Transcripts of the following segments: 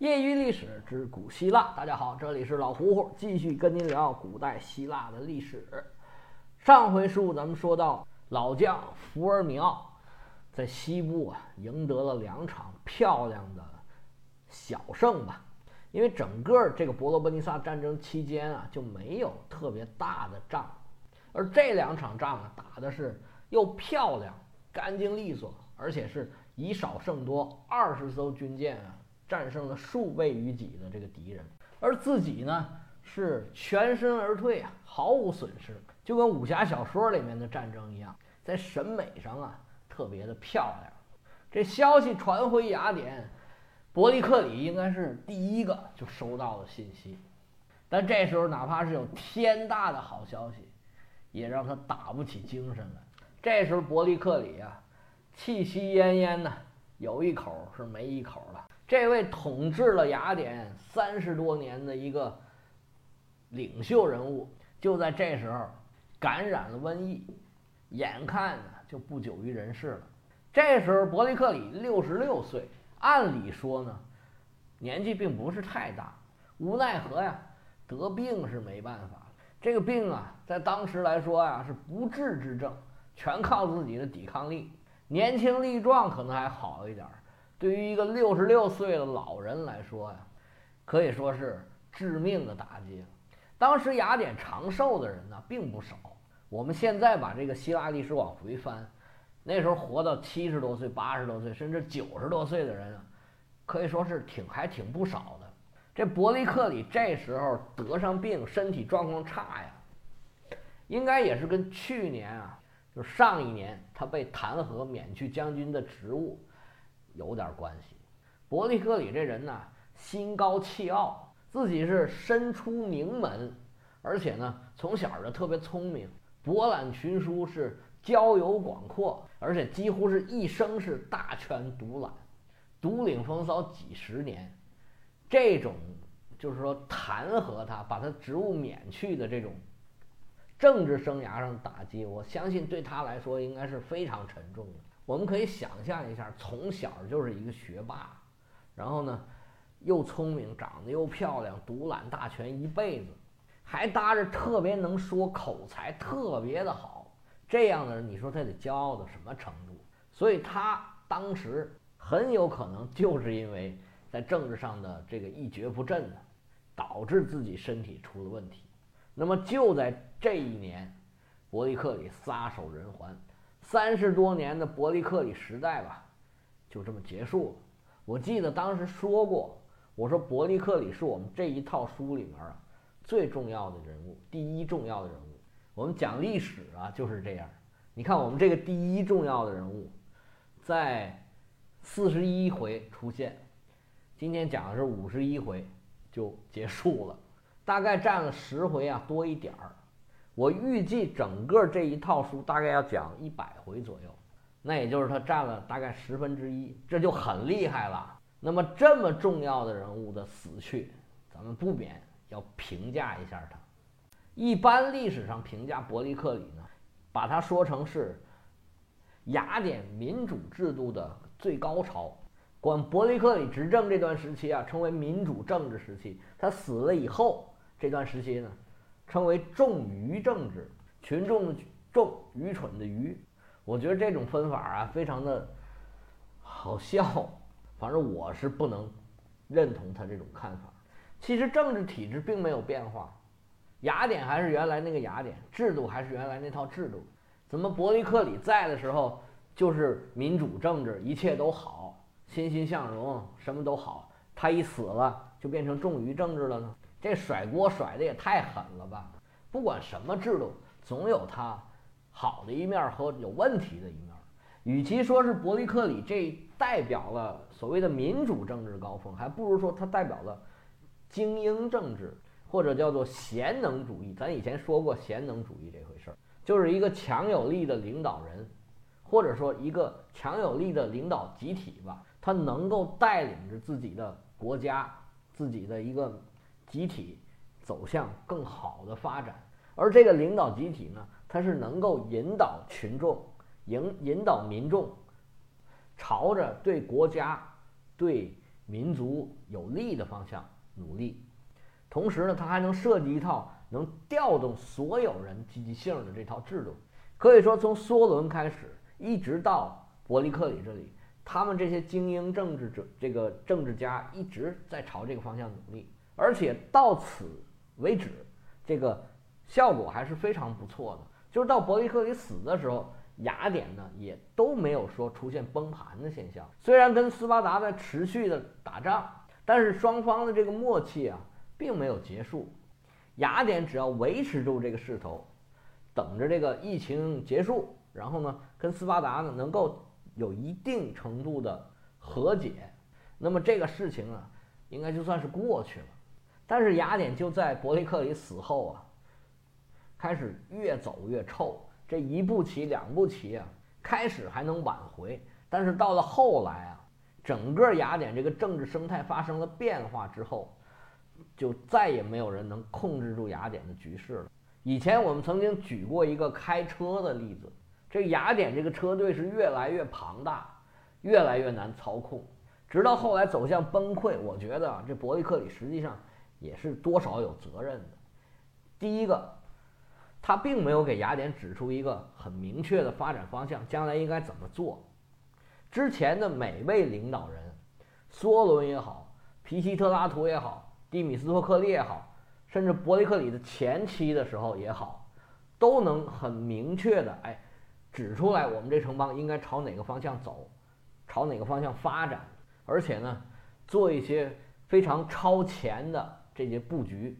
业余历史之古希腊，大家好，这里是老胡胡，继续跟您聊古代希腊的历史。上回书咱们说到，老将福尔米奥在西部啊赢得了两场漂亮的小胜吧。因为整个这个伯罗奔尼撒战争期间啊就没有特别大的仗，而这两场仗啊打的是又漂亮、干净利索，而且是以少胜多，二十艘军舰啊。战胜了数倍于己的这个敌人，而自己呢是全身而退啊，毫无损失，就跟武侠小说里面的战争一样，在审美上啊特别的漂亮。这消息传回雅典，伯利克里应该是第一个就收到了信息，但这时候哪怕是有天大的好消息，也让他打不起精神来。这时候伯利克里啊，气息奄奄呢，有一口是没一口了。这位统治了雅典三十多年的一个领袖人物，就在这时候感染了瘟疫，眼看呢就不久于人世了。这时候伯利克里六十六岁，按理说呢年纪并不是太大，无奈何呀得病是没办法。这个病啊在当时来说呀是不治之症，全靠自己的抵抗力。年轻力壮可能还好一点儿。对于一个六十六岁的老人来说呀，可以说是致命的打击。当时雅典长寿的人呢并不少。我们现在把这个希腊历史往回翻，那时候活到七十多岁、八十多岁，甚至九十多岁的人啊，可以说是挺还挺不少的。这伯利克里这时候得上病，身体状况差呀，应该也是跟去年啊，就上一年他被弹劾免去将军的职务。有点关系，伯利克里这人呢，心高气傲，自己是身出名门，而且呢，从小就特别聪明，博览群书，是交友广阔，而且几乎是一生是大权独揽，独领风骚几十年。这种就是说弹劾他，把他职务免去的这种政治生涯上打击，我相信对他来说应该是非常沉重的。我们可以想象一下，从小就是一个学霸，然后呢，又聪明，长得又漂亮，独揽大权一辈子，还搭着特别能说，口才特别的好，这样的人，你说他得骄傲到什么程度？所以他当时很有可能就是因为在政治上的这个一蹶不振呢，导致自己身体出了问题。那么就在这一年，伯利克里撒手人寰。三十多年的伯利克里时代吧，就这么结束了。我记得当时说过，我说伯利克里是我们这一套书里面啊最重要的人物，第一重要的人物。我们讲历史啊就是这样。你看我们这个第一重要的人物，在四十一回出现，今天讲的是五十一回就结束了，大概占了十回啊多一点儿。我预计整个这一套书大概要讲一百回左右，那也就是他占了大概十分之一，这就很厉害了。那么这么重要的人物的死去，咱们不免要评价一下他。一般历史上评价伯利克里呢，把他说成是雅典民主制度的最高潮，管伯利克里执政这段时期啊称为民主政治时期。他死了以后这段时期呢？称为重愚政治，群众的重，愚蠢的愚。我觉得这种分法啊，非常的好笑。反正我是不能认同他这种看法。其实政治体制并没有变化，雅典还是原来那个雅典，制度还是原来那套制度。怎么伯利克里在的时候就是民主政治，一切都好，欣欣向荣，什么都好。他一死了，就变成重愚政治了呢？这甩锅甩的也太狠了吧！不管什么制度，总有它好的一面和有问题的一面。与其说是伯利克里这代表了所谓的民主政治高峰，还不如说他代表了精英政治，或者叫做贤能主义。咱以前说过贤能主义这回事儿，就是一个强有力的领导人，或者说一个强有力的领导集体吧，他能够带领着自己的国家，自己的一个。集体走向更好的发展，而这个领导集体呢，它是能够引导群众、引引导民众，朝着对国家、对民族有利的方向努力。同时呢，它还能设计一套能调动所有人积极性的这套制度。可以说，从梭伦开始，一直到伯利克里这里，他们这些精英政治者、这个政治家一直在朝这个方向努力，而且到此为止，这个效果还是非常不错的。就是到伯利克里死的时候，雅典呢也都没有说出现崩盘的现象。虽然跟斯巴达在持续的打仗，但是双方的这个默契啊并没有结束。雅典只要维持住这个势头。等着这个疫情结束，然后呢，跟斯巴达呢能够有一定程度的和解，那么这个事情啊，应该就算是过去了。但是雅典就在伯利克里死后啊，开始越走越臭，这一步棋两步棋啊，开始还能挽回，但是到了后来啊，整个雅典这个政治生态发生了变化之后，就再也没有人能控制住雅典的局势了。以前我们曾经举过一个开车的例子，这雅典这个车队是越来越庞大，越来越难操控，直到后来走向崩溃。我觉得这伯利克里实际上也是多少有责任的。第一个，他并没有给雅典指出一个很明确的发展方向，将来应该怎么做。之前的每位领导人，梭伦也好，皮西特拉图也好，蒂米斯托克利也好。甚至伯利克里的前期的时候也好，都能很明确的哎指出来我们这城邦应该朝哪个方向走，朝哪个方向发展，而且呢做一些非常超前的这些布局。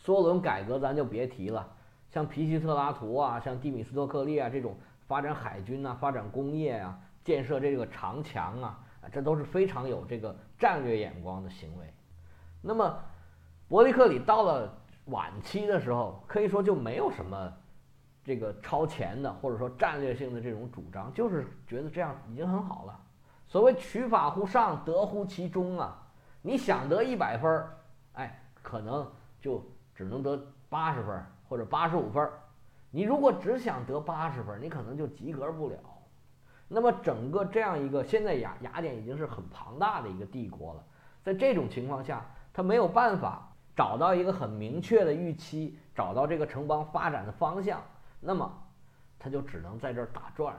梭伦改革咱就别提了，像皮西特拉图啊，像蒂米斯托克利啊这种发展海军啊、发展工业啊、建设这个长墙啊，这都是非常有这个战略眼光的行为。那么。伯利克里到了晚期的时候，可以说就没有什么这个超前的或者说战略性的这种主张，就是觉得这样已经很好了。所谓取法乎上，得乎其中啊！你想得一百分儿，哎，可能就只能得八十分或者八十五分。你如果只想得八十分，你可能就及格不了。那么整个这样一个现在雅雅典已经是很庞大的一个帝国了，在这种情况下，他没有办法。找到一个很明确的预期，找到这个城邦发展的方向，那么他就只能在这儿打转。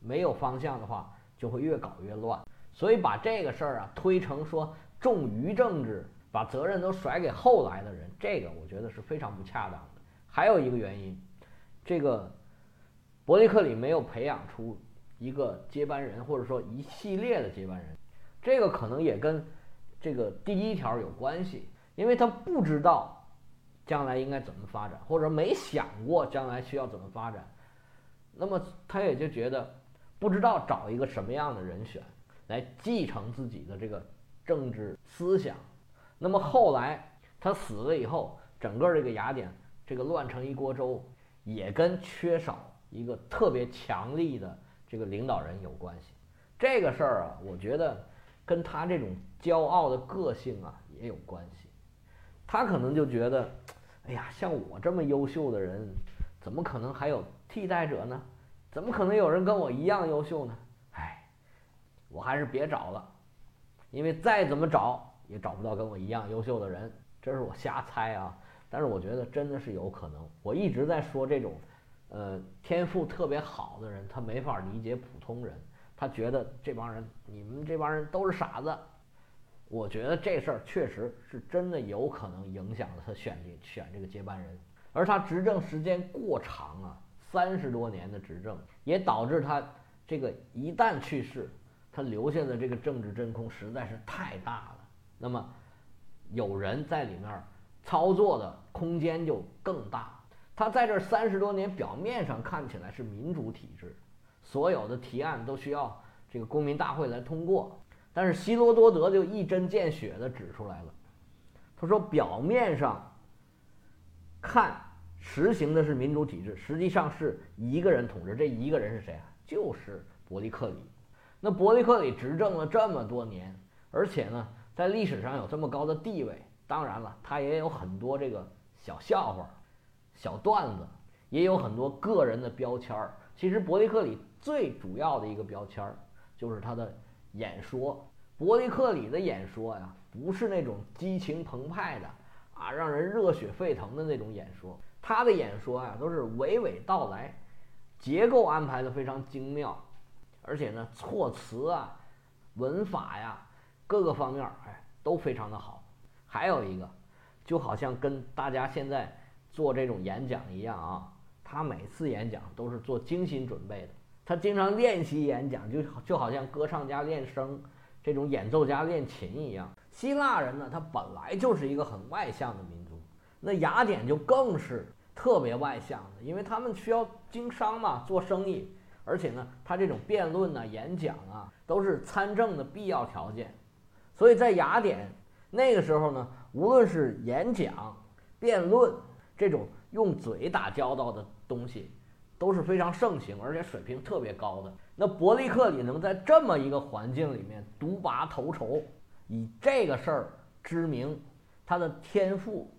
没有方向的话，就会越搞越乱。所以把这个事儿啊推成说重于政治，把责任都甩给后来的人，这个我觉得是非常不恰当的。还有一个原因，这个伯利克里没有培养出一个接班人，或者说一系列的接班人，这个可能也跟这个第一条有关系。因为他不知道将来应该怎么发展，或者没想过将来需要怎么发展，那么他也就觉得不知道找一个什么样的人选来继承自己的这个政治思想。那么后来他死了以后，整个这个雅典这个乱成一锅粥，也跟缺少一个特别强力的这个领导人有关系。这个事儿啊，我觉得跟他这种骄傲的个性啊也有关系。他可能就觉得，哎呀，像我这么优秀的人，怎么可能还有替代者呢？怎么可能有人跟我一样优秀呢？哎，我还是别找了，因为再怎么找也找不到跟我一样优秀的人。这是我瞎猜啊，但是我觉得真的是有可能。我一直在说这种，呃，天赋特别好的人，他没法理解普通人，他觉得这帮人，你们这帮人都是傻子。我觉得这事儿确实是真的有可能影响了他选这选这个接班人，而他执政时间过长啊，三十多年的执政，也导致他这个一旦去世，他留下的这个政治真空实在是太大了。那么有人在里面操作的空间就更大。他在这三十多年，表面上看起来是民主体制，所有的提案都需要这个公民大会来通过。但是希罗多德就一针见血地指出来了，他说：“表面上看实行的是民主体制，实际上是一个人统治。这一个人是谁啊？就是伯利克里。那伯利克里执政了这么多年，而且呢，在历史上有这么高的地位。当然了，他也有很多这个小笑话、小段子，也有很多个人的标签儿。其实伯利克里最主要的一个标签儿就是他的。”演说伯利克里的演说呀，不是那种激情澎湃的啊，让人热血沸腾的那种演说。他的演说啊，都是娓娓道来，结构安排的非常精妙，而且呢，措辞啊、文法呀，各个方面哎都非常的好。还有一个，就好像跟大家现在做这种演讲一样啊，他每次演讲都是做精心准备的。他经常练习演讲，就就好像歌唱家练声，这种演奏家练琴一样。希腊人呢，他本来就是一个很外向的民族，那雅典就更是特别外向的，因为他们需要经商嘛，做生意，而且呢，他这种辩论呢、演讲啊，都是参政的必要条件。所以在雅典那个时候呢，无论是演讲、辩论这种用嘴打交道的东西。都是非常盛行，而且水平特别高的。那伯利克里能在这么一个环境里面独拔头筹，以这个事儿知名，他的天赋、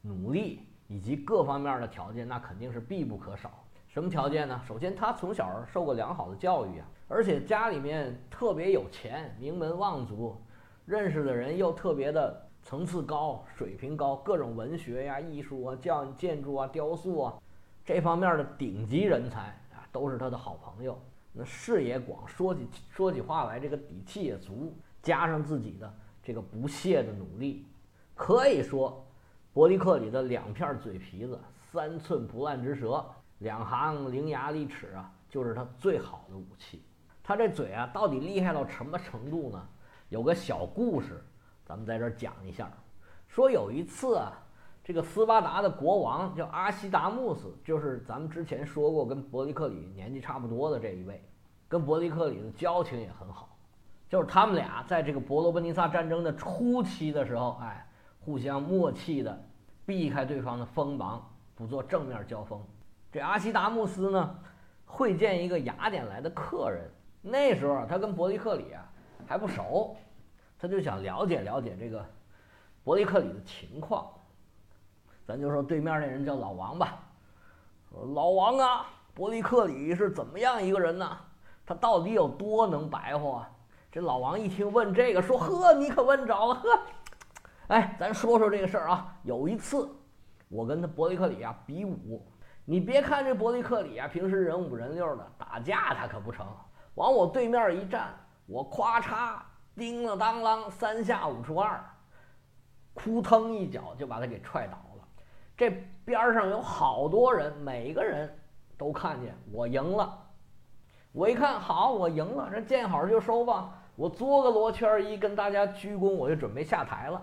努力以及各方面的条件，那肯定是必不可少。什么条件呢？首先，他从小受过良好的教育啊，而且家里面特别有钱，名门望族，认识的人又特别的层次高、水平高，各种文学呀、艺术啊、教建筑啊、雕塑啊。这方面的顶级人才啊，都是他的好朋友。那视野广，说起说起话来，这个底气也足，加上自己的这个不懈的努力，可以说，伯利克里的两片嘴皮子，三寸不烂之舌，两行伶牙俐齿啊，就是他最好的武器。他这嘴啊，到底厉害到什么程度呢？有个小故事，咱们在这儿讲一下。说有一次啊。这个斯巴达的国王叫阿西达穆斯，就是咱们之前说过跟伯利克里年纪差不多的这一位，跟伯利克里的交情也很好。就是他们俩在这个伯罗奔尼撒战争的初期的时候，哎，互相默契的避开对方的锋芒，不做正面交锋。这阿西达穆斯呢，会见一个雅典来的客人，那时候他跟伯利克里啊还不熟，他就想了解了解这个伯利克里的情况。咱就说对面那人叫老王吧，老王啊，伯利克里是怎么样一个人呢？他到底有多能白活啊？这老王一听问这个，说呵，你可问着了呵。哎，咱说说这个事儿啊。有一次，我跟他伯利克里啊比武，你别看这伯利克里啊平时人五人六的，打架他可不成。往我对面一站，我咵嚓，叮了当啷三下五除二，扑腾一脚就把他给踹倒了。这边上有好多人，每个人都看见我赢了。我一看，好，我赢了，这见好就收吧。我作个罗圈一，跟大家鞠躬，我就准备下台了。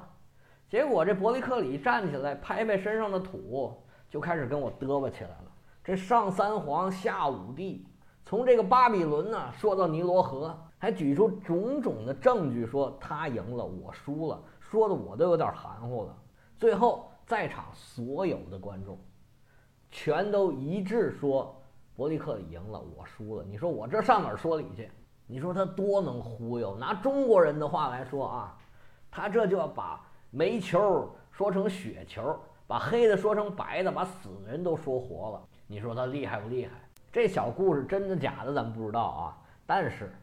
结果这伯利克里站起来，拍拍身上的土，就开始跟我嘚吧起来了。这上三皇下五帝，从这个巴比伦呢说到尼罗河，还举出种种的证据，说他赢了，我输了，说的我都有点含糊了。最后。在场所有的观众，全都一致说伯利克赢了，我输了。你说我这上哪儿说理去？你说他多能忽悠？拿中国人的话来说啊，他这就要把煤球说成雪球，把黑的说成白的，把死人都说活了。你说他厉害不厉害？这小故事真的假的，咱不知道啊。但是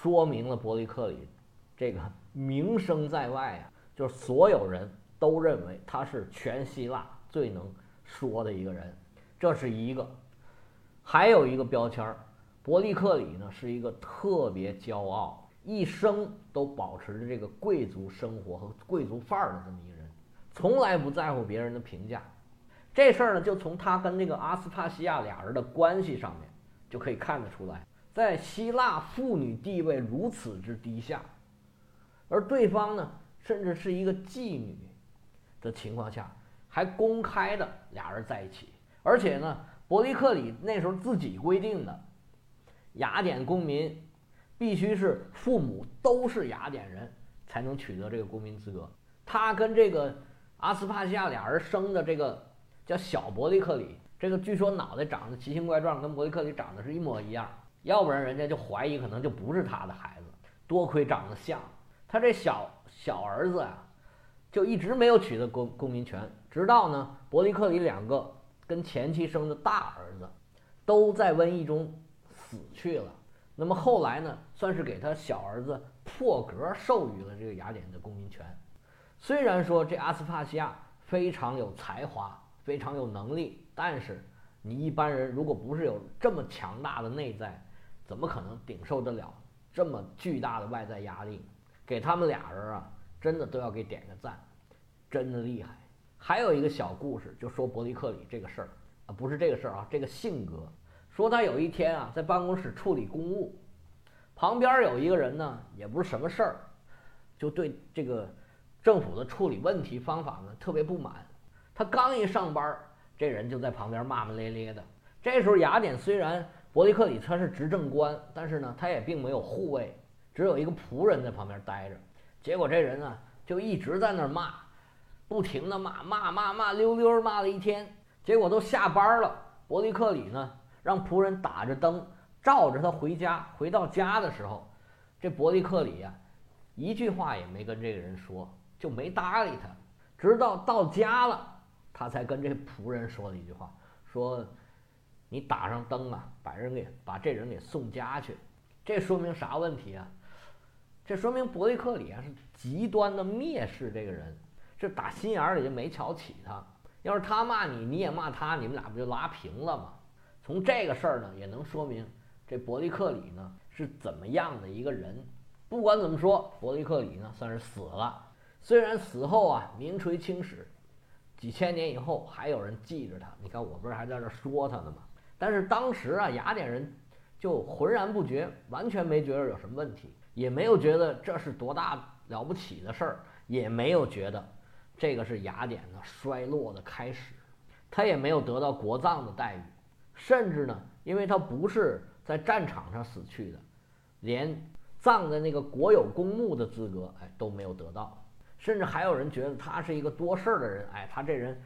说明了伯利克里这个名声在外啊，就是所有人。都认为他是全希腊最能说的一个人，这是一个。还有一个标签儿，伯利克里呢是一个特别骄傲，一生都保持着这个贵族生活和贵族范儿的这么一个人，从来不在乎别人的评价。这事儿呢，就从他跟那个阿斯帕西亚俩人的关系上面就可以看得出来，在希腊妇女地位如此之低下，而对方呢，甚至是一个妓女。的情况下，还公开的俩人在一起，而且呢，伯利克里那时候自己规定的，雅典公民必须是父母都是雅典人才能取得这个公民资格。他跟这个阿斯帕西亚俩人生的这个叫小伯利克里，这个据说脑袋长得奇形怪状，跟伯利克里长得是一模一样，要不然人家就怀疑可能就不是他的孩子。多亏长得像，他这小小儿子啊。就一直没有取得公公民权，直到呢，伯利克里两个跟前妻生的大儿子，都在瘟疫中死去了。那么后来呢，算是给他小儿子破格授予了这个雅典的公民权。虽然说这阿斯帕西亚非常有才华，非常有能力，但是你一般人如果不是有这么强大的内在，怎么可能顶受得了这么巨大的外在压力？给他们俩人啊，真的都要给点个赞，真的厉害。还有一个小故事，就说伯利克里这个事儿啊，不是这个事儿啊，这个性格。说他有一天啊，在办公室处理公务，旁边有一个人呢，也不是什么事儿，就对这个政府的处理问题方法呢特别不满。他刚一上班，这人就在旁边骂骂咧咧的。这时候雅典虽然伯利克里他是执政官，但是呢，他也并没有护卫，只有一个仆人在旁边待着。结果这人呢，就一直在那儿骂，不停的骂骂骂骂溜溜骂了一天。结果都下班了，伯利克里呢？让仆人打着灯照着他回家。回到家的时候，这伯利克里呀，一句话也没跟这个人说，就没搭理他。直到到家了，他才跟这仆人说了一句话：“说你打上灯啊，把人给把这人给送家去。”这说明啥问题啊？这说明伯利克里啊是极端的蔑视这个人，这打心眼里就没瞧起他。要是他骂你，你也骂他，你们俩不就拉平了吗？从这个事儿呢，也能说明这伯利克里呢是怎么样的一个人。不管怎么说，伯利克里呢算是死了。虽然死后啊名垂青史，几千年以后还有人记着他。你看我不是还在这说他呢吗？但是当时啊雅典人就浑然不觉，完全没觉得有什么问题，也没有觉得这是多大了不起的事儿，也没有觉得这个是雅典的衰落的开始。他也没有得到国葬的待遇。甚至呢，因为他不是在战场上死去的，连葬在那个国有公墓的资格，哎，都没有得到。甚至还有人觉得他是一个多事儿的人，哎，他这人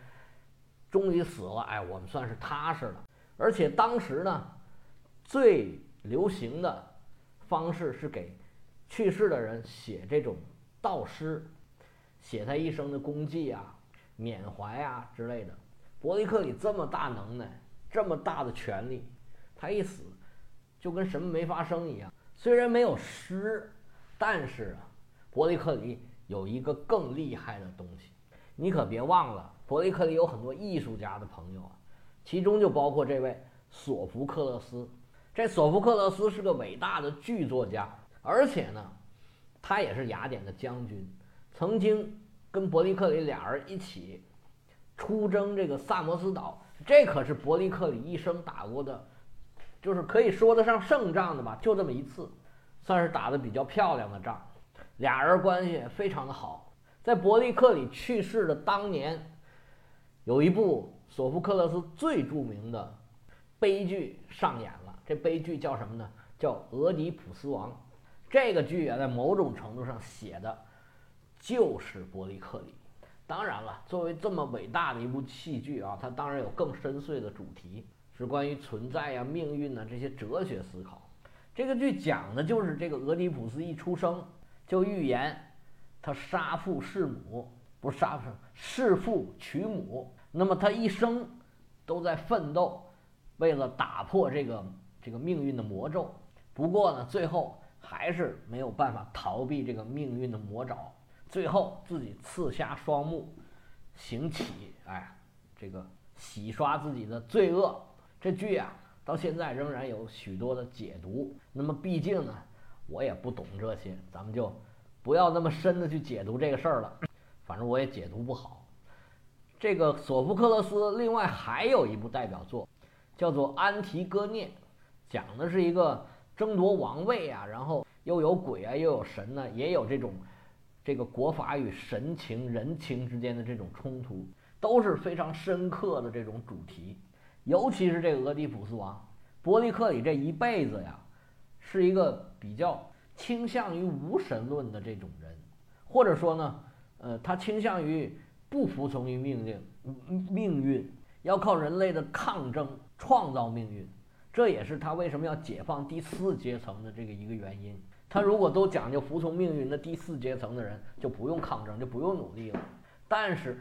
终于死了，哎，我们算是踏实了。而且当时呢，最流行的方式是给去世的人写这种悼诗，写他一生的功绩啊、缅怀啊之类的。伯利克里这么大能耐。这么大的权力，他一死，就跟什么没发生一样。虽然没有诗，但是啊，伯利克里有一个更厉害的东西，你可别忘了，伯利克里有很多艺术家的朋友啊，其中就包括这位索福克勒斯。这索福克勒斯是个伟大的剧作家，而且呢，他也是雅典的将军，曾经跟伯利克里俩人一起出征这个萨摩斯岛。这可是伯利克里一生打过的，就是可以说得上胜仗的吧，就这么一次，算是打的比较漂亮的仗。俩人关系非常的好。在伯利克里去世的当年，有一部索福克勒斯最著名的悲剧上演了。这悲剧叫什么呢？叫《俄狄浦斯王》。这个剧啊，在某种程度上写的，就是伯利克里。当然了，作为这么伟大的一部戏剧啊，它当然有更深邃的主题，是关于存在呀、命运呐这些哲学思考。这个剧讲的就是这个俄狄浦斯一出生就预言他杀父弑母，不是杀父弑父娶母。那么他一生都在奋斗，为了打破这个这个命运的魔咒。不过呢，最后还是没有办法逃避这个命运的魔爪。最后自己刺瞎双目，行乞，哎，这个洗刷自己的罪恶。这剧啊，到现在仍然有许多的解读。那么毕竟呢，我也不懂这些，咱们就不要那么深的去解读这个事儿了。反正我也解读不好。这个索福克勒斯另外还有一部代表作，叫做《安提戈涅》，讲的是一个争夺王位啊，然后又有鬼啊，又有神呢，也有这种。这个国法与神情、人情之间的这种冲突，都是非常深刻的这种主题。尤其是这个俄狄浦斯王，伯利克里这一辈子呀，是一个比较倾向于无神论的这种人，或者说呢，呃，他倾向于不服从于命令、命运，要靠人类的抗争创造命运。这也是他为什么要解放第四阶层的这个一个原因。他如果都讲究服从命运，那第四阶层的人就不用抗争，就不用努力了。但是，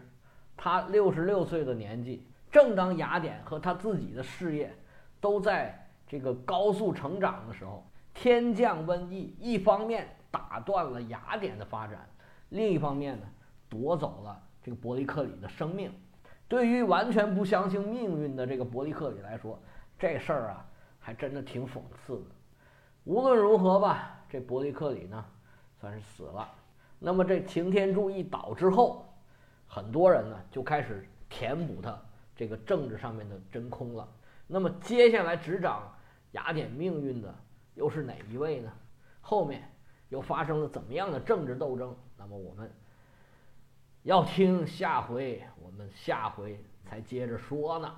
他六十六岁的年纪，正当雅典和他自己的事业都在这个高速成长的时候，天降瘟疫，一方面打断了雅典的发展，另一方面呢，夺走了这个伯利克里的生命。对于完全不相信命运的这个伯利克里来说，这事儿啊，还真的挺讽刺的。无论如何吧，这伯利克里呢，算是死了。那么这擎天柱一倒之后，很多人呢就开始填补他这个政治上面的真空了。那么接下来执掌雅典命运的又是哪一位呢？后面又发生了怎么样的政治斗争？那么我们。要听下回，我们下回才接着说呢。